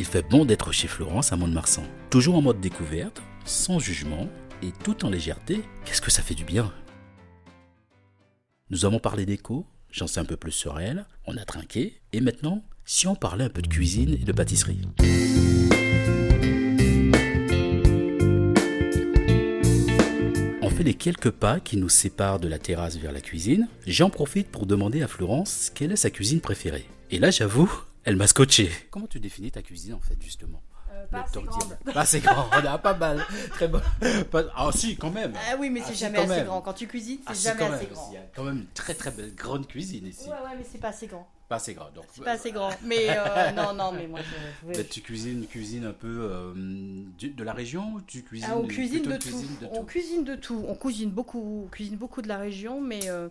Il fait bon d'être chez Florence à Mont-de-Marsan. Toujours en mode découverte, sans jugement et tout en légèreté. Qu'est-ce que ça fait du bien Nous avons parlé d'écho, j'en sais un peu plus sur elle, on a trinqué, et maintenant, si on parlait un peu de cuisine et de pâtisserie On fait les quelques pas qui nous séparent de la terrasse vers la cuisine. J'en profite pour demander à Florence quelle est sa cuisine préférée. Et là, j'avoue, elle m'a scotché. Comment tu définis ta cuisine en fait, justement Euh, pas assez grande. Pas assez grand, on a pas mal. Très bon. Pas- Ah si, quand même. Ah oui, mais Ah, c'est si, jamais assez même. grand. Quand tu cuisines, c'est Ah, si, jamais assez même. grand. Il y a quand même une très très belle grande cuisine ici. Ouais, ouais, mais c'est pas assez grand. Pas assez grande. Donc, C'est pas assez grand. Mais euh, non, non, mais moi, je, je- Bah, tu cuisines, cuisine un peu euh, de la région ou tu cuisines Ah, on cuisine de tout. cuisine de On cuisine de tout. On cuisine beaucoup, on cuisine beaucoup de la région, mais euh,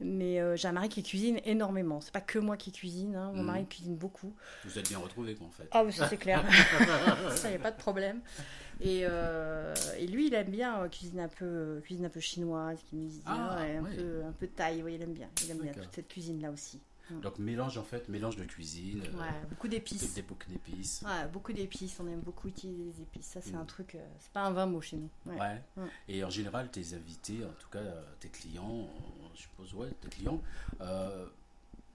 mais euh, j'ai un mari qui cuisine énormément. C'est pas que moi qui cuisine. hein. Mon Mhm. mari cuisine beaucoup. Vous êtes bien retrouvés quoi en fait. Ah oui, ça c'est clair. ça y a pas de problème. Et, euh, et lui, il aime bien euh, cuisine un peu euh, cuisine un peu chinoise, Ah, un ouais. peu un peu thaï. Oui, il aime bien. Il aime bien toute cette cuisine là aussi. Donc mélange en fait, mélange de cuisine, euh, Ouais, beaucoup d'épices. des bouquets d'épices. Ouais, beaucoup d'épices, on aime beaucoup utiliser les épices. Ça, c'est Mm. un truc, euh, c'est pas un vin mot chez nous. Ouais. Et en général, tes invités, en tout cas tes clients, je suppose, ouais, tes clients, euh,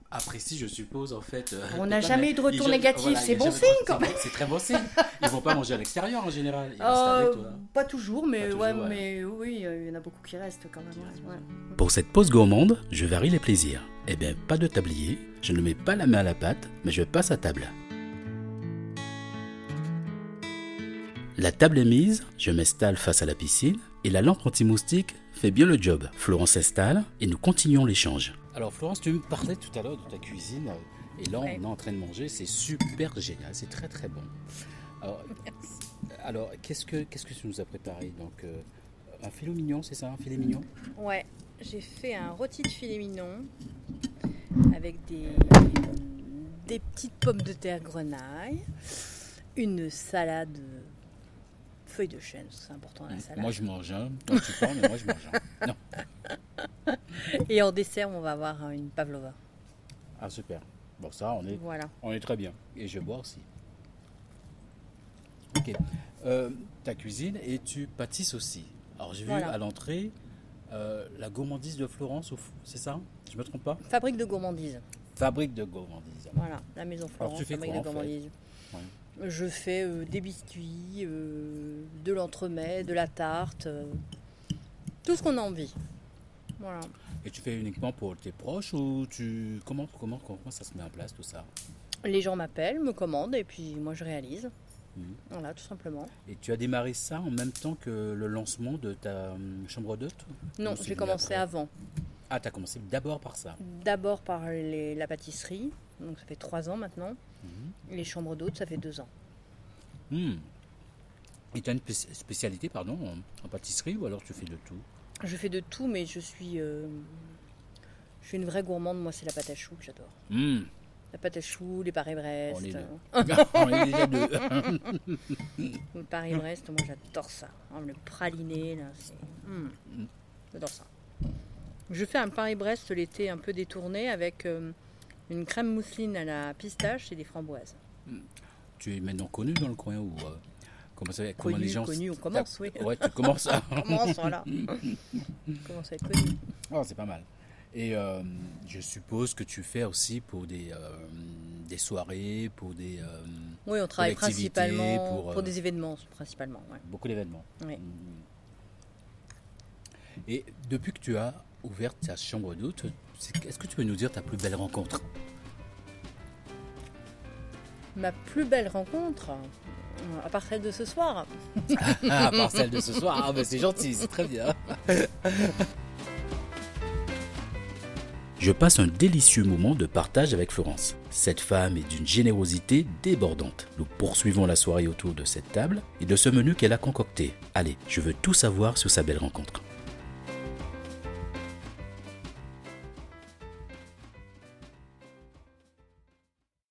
apprécient, je suppose, en fait. euh, On n'a jamais mais eu de retour ils- négatif, voilà, c'est bon signe, quand même. C'est très bon signe. Ils vont pas manger à l'extérieur en général. Ils Euh, avec toi. pas toujours, mais, Pas toujours, ouais, ouais. mais oui, il y en a beaucoup qui restent quand même. ouais. Pour cette pause gourmande, je varie les plaisirs. Eh bien, pas de tablier, je ne mets pas la main à la pâte, mais je passe à table. La table est mise, je m'installe face à la piscine et la lampe anti-moustique fait bien le job. Florence s'installe et nous continuons l'échange. Alors Florence, tu me parlais tout à l'heure de ta cuisine et là Ouais. on est en train de manger, c'est super génial, c'est très très bon. Alors, alors qu'est-ce que qu'est-ce que tu nous as préparé? Donc euh, un filet mignon, c'est ça, un filet mignon? Ouais, j'ai fait un rôti de filet mignon avec des, des petites pommes de terre grenaille, une salade feuilles de chêne, c'est important la salade. Moi je mange un, toi tu parles, mais moi je mange un. Non. Et en dessert, on va avoir une pavlova. Ah super. Bon ça on est, Voilà. on est très bien. Et je bois aussi. Ok. Euh, ta cuisine et tu pâtisses aussi. Alors j'ai vu à l'entrée euh, la gourmandise de Florence, c'est ça? Je me trompe pas? Fabrique de gourmandise. Fabrique de gourmandise. Voilà, la maison Florence, tu fais fabrique quoi, de en fait? gourmandise. Je fais euh, des biscuits, euh, de l'entremet, de la tarte, euh, tout ce qu'on a envie. Voilà. Et tu fais uniquement pour tes proches ou tu comment comment comment ça se met en place tout ça? Les gens m'appellent, me commandent et puis moi je réalise. Mhm. Voilà, tout simplement. Et tu as démarré ça en même temps que le lancement de ta chambre d'hôte? Non, j'ai commencé après? avant. Ah, tu as commencé d'abord par ça. D'abord par les- la pâtisserie, donc ça fait trois ans maintenant. Mhm. Les chambres d'hôtes, ça fait deux ans. Hmm. Et tu as une spé- spécialité pardon, en, en pâtisserie ou alors tu fais de tout? Je fais de tout, mais je suis, euh, je suis une vraie gourmande. Moi, c'est la pâte à choux que j'adore. Hmm. La pâte à choux, les Paris-Brest. On est euh, deux. On est déjà deux. Le Paris-Brest, moi j'adore ça. Hein, Le praliné, là, c'est. Hmm, J'adore ça. Je fais un Paris-Brest l'été un peu détourné avec euh, une crème mousseline à la pistache et des framboises. tu es maintenant connu dans le coin ou euh, comment, ça, comment Connu, les gens connu, on commence, oui. Ouais, tu commences à... On commence, voilà. On commence à être connu. Ah, c'est pas mal. Et euh, je suppose que tu fais aussi pour des, euh, des soirées, pour des euh, Oui, on travaille principalement pour, pour, des événements, principalement. ouais. beaucoup d'événements. Oui. Hmm. Et depuis que tu as ouvert ta chambre d'hôte, est-ce que tu peux nous dire ta plus belle rencontre? Ma plus belle rencontre, euh, à part celle de ce soir, à part celle de ce soir, ah, c'est gentil, c'est très bien. Je passe un délicieux moment de partage avec Florence. Cette femme est d'une générosité débordante. Nous poursuivons la soirée autour de cette table et de ce menu qu'elle a concocté. Allez, je veux tout savoir sur sa belle rencontre.